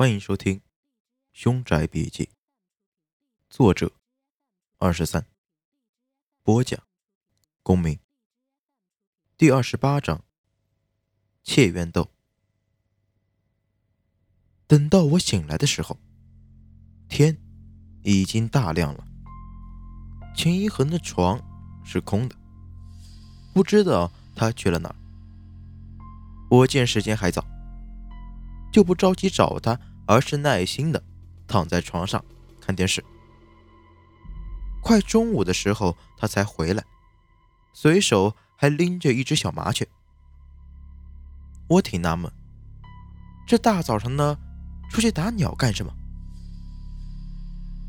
欢迎收听《凶宅笔记》，作者二十三，播讲公明。第二十八章：窃怨斗。等到我醒来的时候，天已经大亮了。秦一恒的床是空的，不知道他去了哪儿。我见时间还早。就不着急找他，而是耐心的躺在床上看电视。快中午的时候，他才回来，随手还拎着一只小麻雀。我挺纳闷，这大早上的出去打鸟干什么？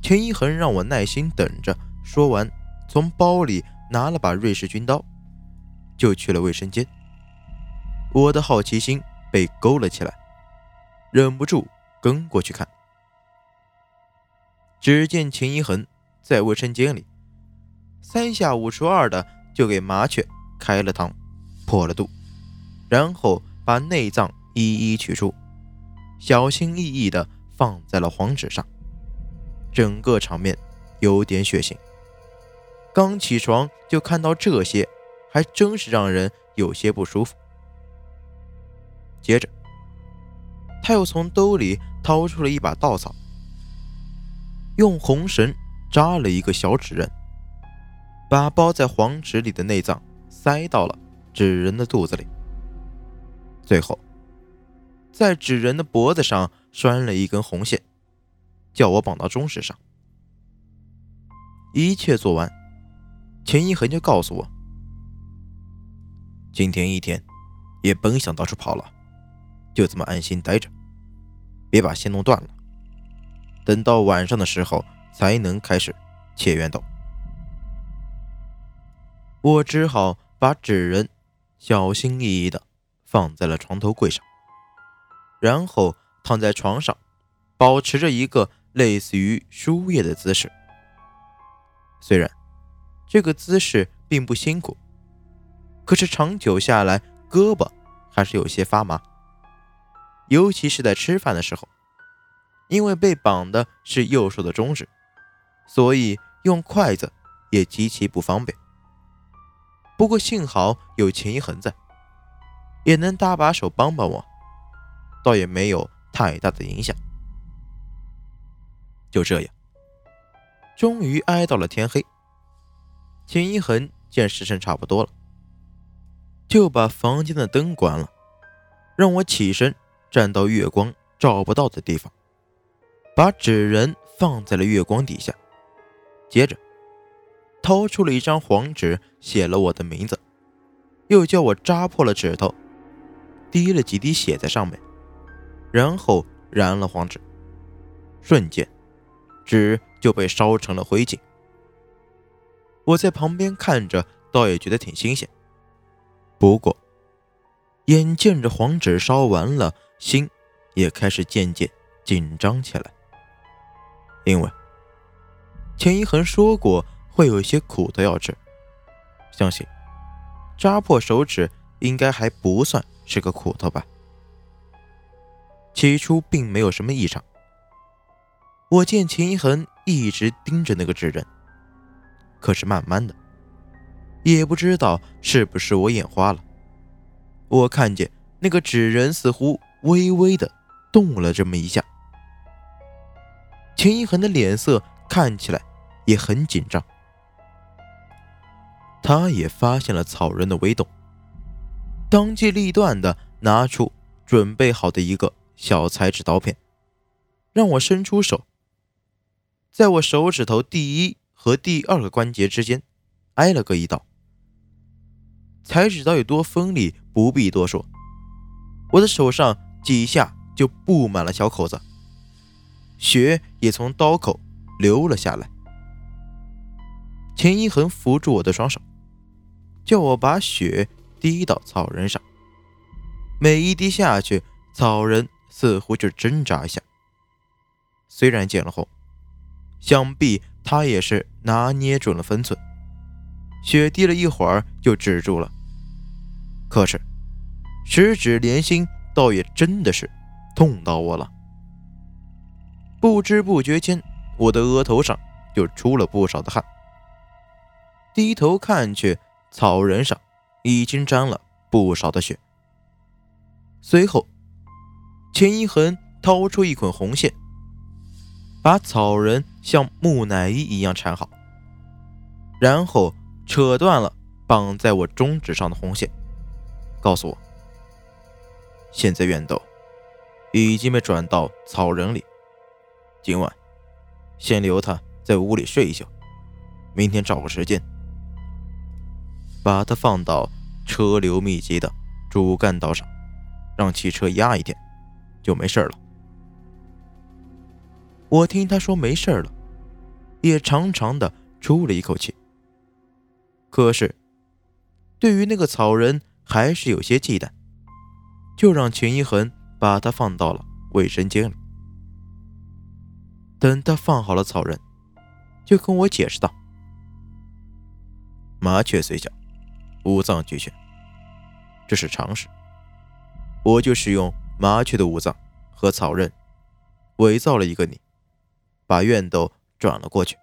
田一恒让我耐心等着，说完，从包里拿了把瑞士军刀，就去了卫生间。我的好奇心被勾了起来。忍不住跟过去看，只见秦一恒在卫生间里三下五除二的就给麻雀开了膛，破了肚，然后把内脏一一取出，小心翼翼的放在了黄纸上，整个场面有点血腥。刚起床就看到这些，还真是让人有些不舒服。接着。他又从兜里掏出了一把稻草，用红绳扎了一个小纸人，把包在黄纸里的内脏塞到了纸人的肚子里。最后，在纸人的脖子上拴了一根红线，叫我绑到钟石上。一切做完，钱一恒就告诉我：“今天一天也甭想到处跑了，就这么安心待着。”别把线弄断了，等到晚上的时候才能开始切圆斗。我只好把纸人小心翼翼地放在了床头柜上，然后躺在床上，保持着一个类似于输液的姿势。虽然这个姿势并不辛苦，可是长久下来，胳膊还是有些发麻。尤其是在吃饭的时候，因为被绑的是右手的中指，所以用筷子也极其不方便。不过幸好有秦一恒在，也能搭把手帮帮我，倒也没有太大的影响。就这样，终于挨到了天黑。秦一恒见时辰差不多了，就把房间的灯关了，让我起身。站到月光照不到的地方，把纸人放在了月光底下，接着掏出了一张黄纸，写了我的名字，又叫我扎破了指头，滴了几滴血在上面，然后燃了黄纸，瞬间纸就被烧成了灰烬。我在旁边看着，倒也觉得挺新鲜。不过，眼见着黄纸烧完了。心也开始渐渐紧张起来，因为钱一恒说过会有一些苦的要吃，相信扎破手指应该还不算是个苦头吧。起初并没有什么异常，我见钱一恒一直盯着那个纸人，可是慢慢的，也不知道是不是我眼花了，我看见那个纸人似乎。微微的动了这么一下，秦一恒的脸色看起来也很紧张。他也发现了草人的微动，当机立断的拿出准备好的一个小裁纸刀片，让我伸出手，在我手指头第一和第二个关节之间挨了个一刀。裁纸刀有多锋利，不必多说，我的手上。几下就布满了小口子，血也从刀口流了下来。秦一恒扶住我的双手，叫我把血滴到草人上。每一滴下去，草人似乎就挣扎一下。虽然见了红，想必他也是拿捏准了分寸。血滴了一会儿就止住了，可是十指连心。倒也真的是痛到我了，不知不觉间，我的额头上就出了不少的汗。低头看去，草人上已经沾了不少的血。随后，秦一恒掏出一捆红线，把草人像木乃伊一样缠好，然后扯断了绑在我中指上的红线，告诉我：现在怨斗已经被转到草人里，今晚先留他在屋里睡一宿，明天找个时间把他放到车流密集的主干道上。让汽车压一天，就没事了。我听他说没事了，也长长的出了一口气。可是，对于那个草人还是有些忌惮，就让秦一恒把他放到了卫生间里。等他放好了草人，就跟我解释道：“麻雀虽小，五脏俱全，这是常识。”我就使用麻雀的五脏和草刃，伪造了一个你，把怨斗转了过去。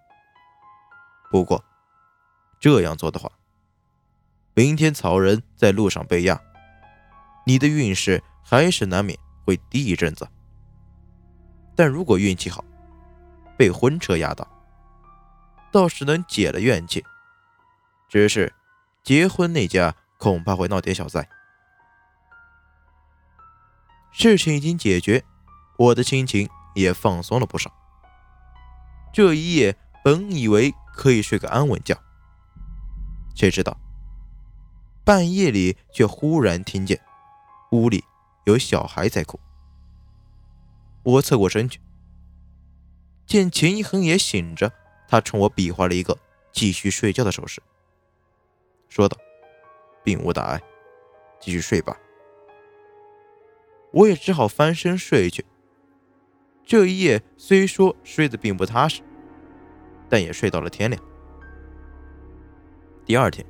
不过，这样做的话，明天草人在路上被压，你的运势还是难免会低一阵子。但如果运气好，被婚车压到，倒是能解了怨气。只是结婚那家恐怕会闹点小灾。事情已经解决，我的心情也放松了不少。这一夜本以为可以睡个安稳觉，谁知道半夜里却忽然听见屋里有小孩在哭。我侧过身去，见秦一恒也醒着，他冲我比划了一个继续睡觉的手势，说道：“并无大碍，继续睡吧。”我也只好翻身睡去。这一夜虽说睡得并不踏实，但也睡到了天亮。第二天，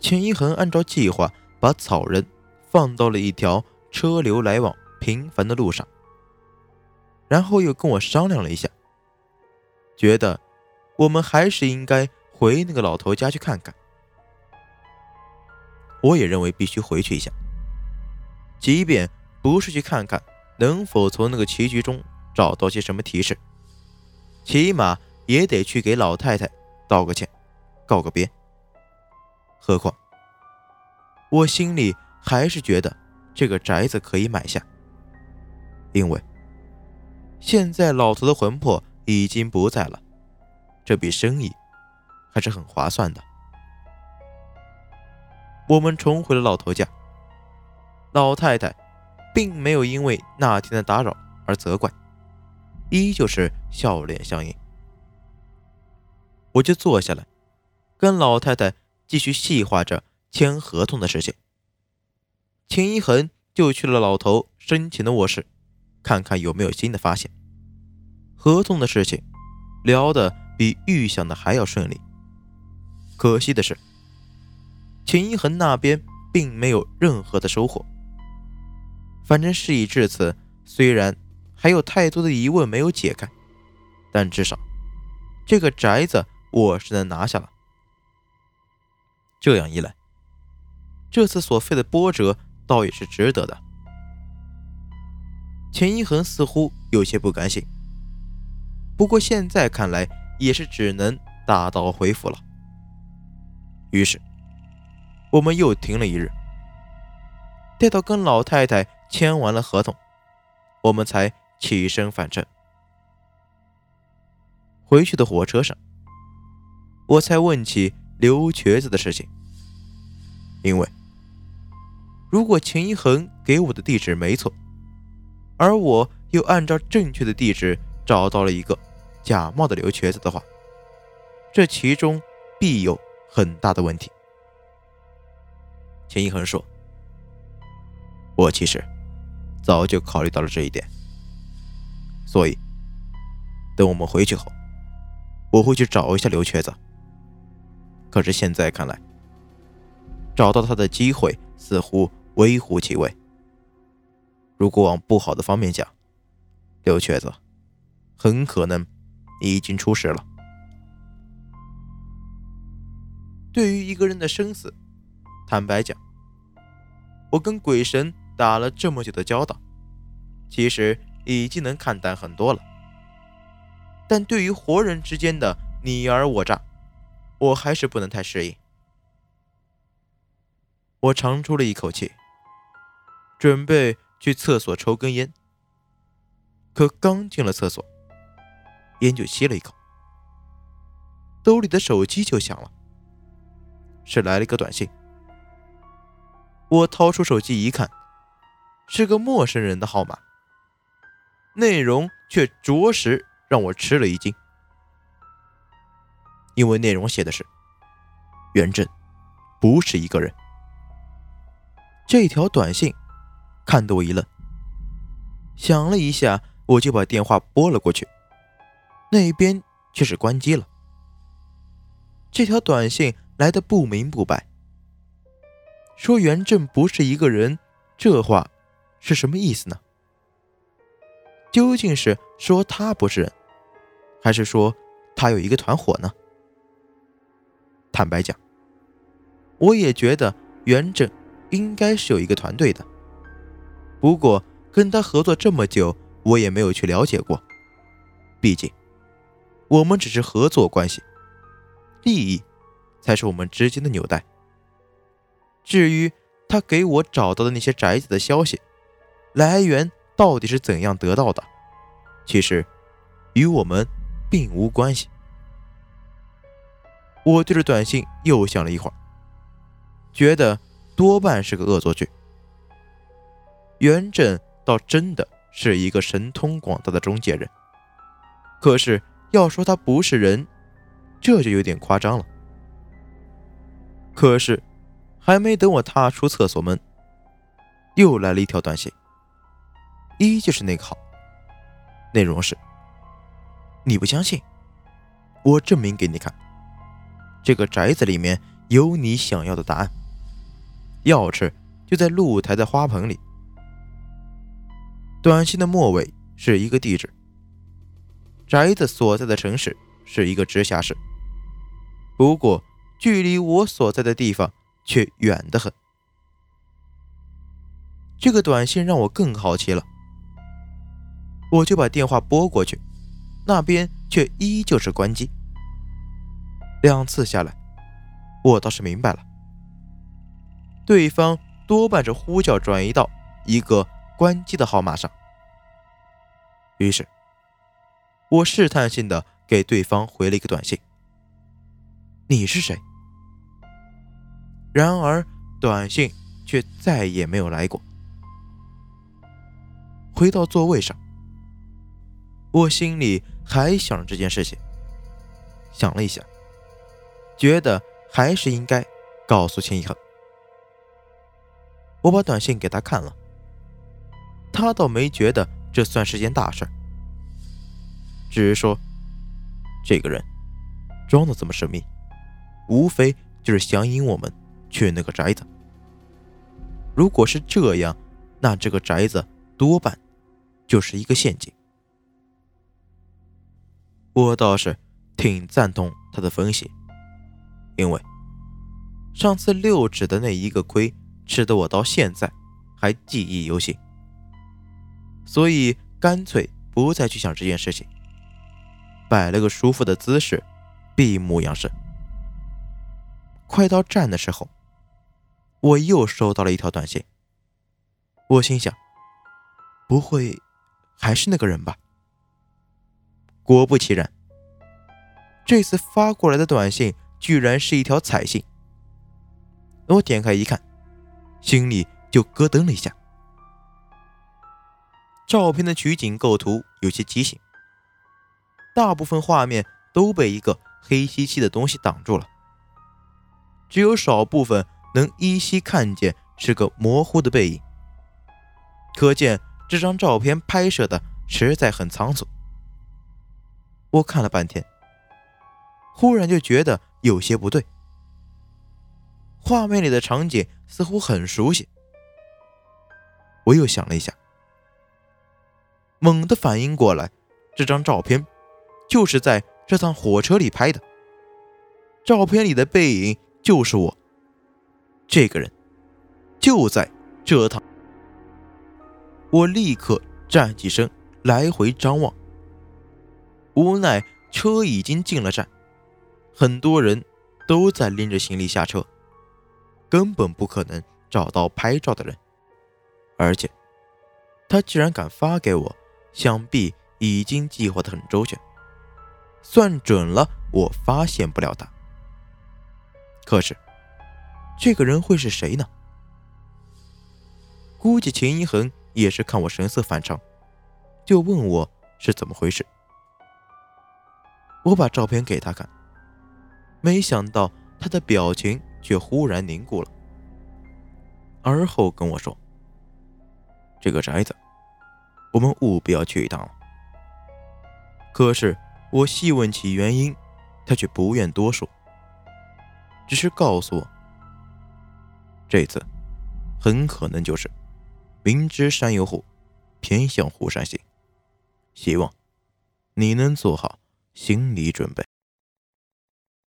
钱一恒按照计划把草人放到了一条车流来往频繁的路上，然后又跟我商量了一下，觉得我们还是应该回那个老头家去看看。我也认为必须回去一下。即便不是去看看能否从那个棋局中找到些什么提示，起码也得去给老太太道个歉，告个别。何况我心里还是觉得这个宅子可以买下，因为现在老头的魂魄已经不在了，这笔生意还是很划算的。我们重回了老头家。老太太并没有因为那天的打扰而责怪，依旧是笑脸相迎。我就坐下来，跟老太太继续细化着签合同的事情。秦一恒就去了老头生前的卧室，看看有没有新的发现。合同的事情聊得比预想的还要顺利。可惜的是，秦一恒那边并没有任何的收获。反正事已至此，虽然还有太多的疑问没有解开，但至少这个宅子我是能拿下了。这样一来，这次所费的波折倒也是值得的。钱一恒似乎有些不甘心，不过现在看来也是只能打道回府了。于是，我们又停了一日，待到跟老太太。签完了合同，我们才起身返程。回去的火车上，我才问起刘瘸子的事情。因为如果秦一恒给我的地址没错，而我又按照正确的地址找到了一个假冒的刘瘸子的话，这其中必有很大的问题。秦一恒说：“我其实……”早就考虑到了这一点，所以等我们回去后，我会去找一下刘瘸子。可是现在看来，找到他的机会似乎微乎其微。如果往不好的方面讲，刘瘸子很可能已经出事了。对于一个人的生死，坦白讲，我跟鬼神打了这么久的交道，其实已经能看淡很多了。但对于活人之间的你而我诈，我还是不能太适应。我长出了一口气，准备去厕所抽根烟。可刚进了厕所，烟就吸了一口，兜里的手机就响了，是来了一个短信。我掏出手机一看，是个陌生人的号码，内容却着实让我吃了一惊，因为内容写的是袁振不是一个人。这条短信看得我一愣，想了一下，我就把电话拨了过去，那边却是关机了。这条短信来的不明不白，说袁振不是一个人，这话是什么意思呢？究竟是说他不是人，还是说他有一个团伙呢？坦白讲，我也觉得袁振。应该是有一个团队的，不过跟他合作这么久，我也没有去了解过。毕竟，我们只是合作关系，利益才是我们之间的纽带。至于他给我找到的那些宅子的消息来源到底是怎样得到的，其实与我们并无关系。我对着短信又想了一会儿，觉得。多半是个恶作剧。袁振倒真的是一个神通广大的中介人，可是要说他不是人，这就有点夸张了。可是，还没等我踏出厕所门，又来了一条短信，依旧是那个号，内容是：你不相信，我证明给你看，这个宅子里面有你想要的答案。钥匙就在露台的花盆里。短信的末尾是一个地址，宅子所在的城市是一个直辖市，不过距离我所在的地方却远得很。这个短信让我更好奇了，我就把电话拨过去，那边却依旧是关机。两次下来，我倒是明白了。对方多半是呼叫转移到一个关机的号码上，于是，我试探性的给对方回了一个短信：“你是谁？”然而，短信却再也没有来过。回到座位上，我心里还想着这件事情，想了一下，觉得还是应该告诉秦一恒。我把短信给他看了，他倒没觉得这算是件大事，只是说，这个人装的这么神秘，无非就是想引我们去那个宅子。如果是这样，那这个宅子多半就是一个陷阱。我倒是挺赞同他的分析，因为上次六指的那一个亏。吃的我到现在还记忆犹新，所以干脆不再去想这件事情，摆了个舒服的姿势，闭目养神。快到站的时候，我又收到了一条短信。我心想，不会还是那个人吧？果不其然，这次发过来的短信居然是一条彩信。我点开一看。心里就咯噔了一下。照片的取景构图有些畸形，大部分画面都被一个黑漆漆的东西挡住了，只有少部分能依稀看见是个模糊的背影。可见这张照片拍摄的实在很仓促。我看了半天，忽然就觉得有些不对。画面里的场景似乎很熟悉，我又想了一下，猛地反应过来，这张照片就是在这趟火车里拍的，照片里的背影就是我。这个人就在这趟。我。立刻站起身，来回张望。无奈车已经进了站，很多人都在拎着行李下车，根本不可能找到拍照的人。而且，他既然敢发给我，想必已经计划的很周全，算准了我发现不了他。可是，这个人会是谁呢？估计秦一恒也是看我神色反常，就问我是怎么回事。我把照片给他看，没想到他的表情却忽然凝固了，而后跟我说：“这个宅子，我们务必要去一趟。”可是我细问起原因，他却不愿多说，只是告诉我，这次很可能就是明知山有虎，偏向虎山行，希望你能做好心理准备。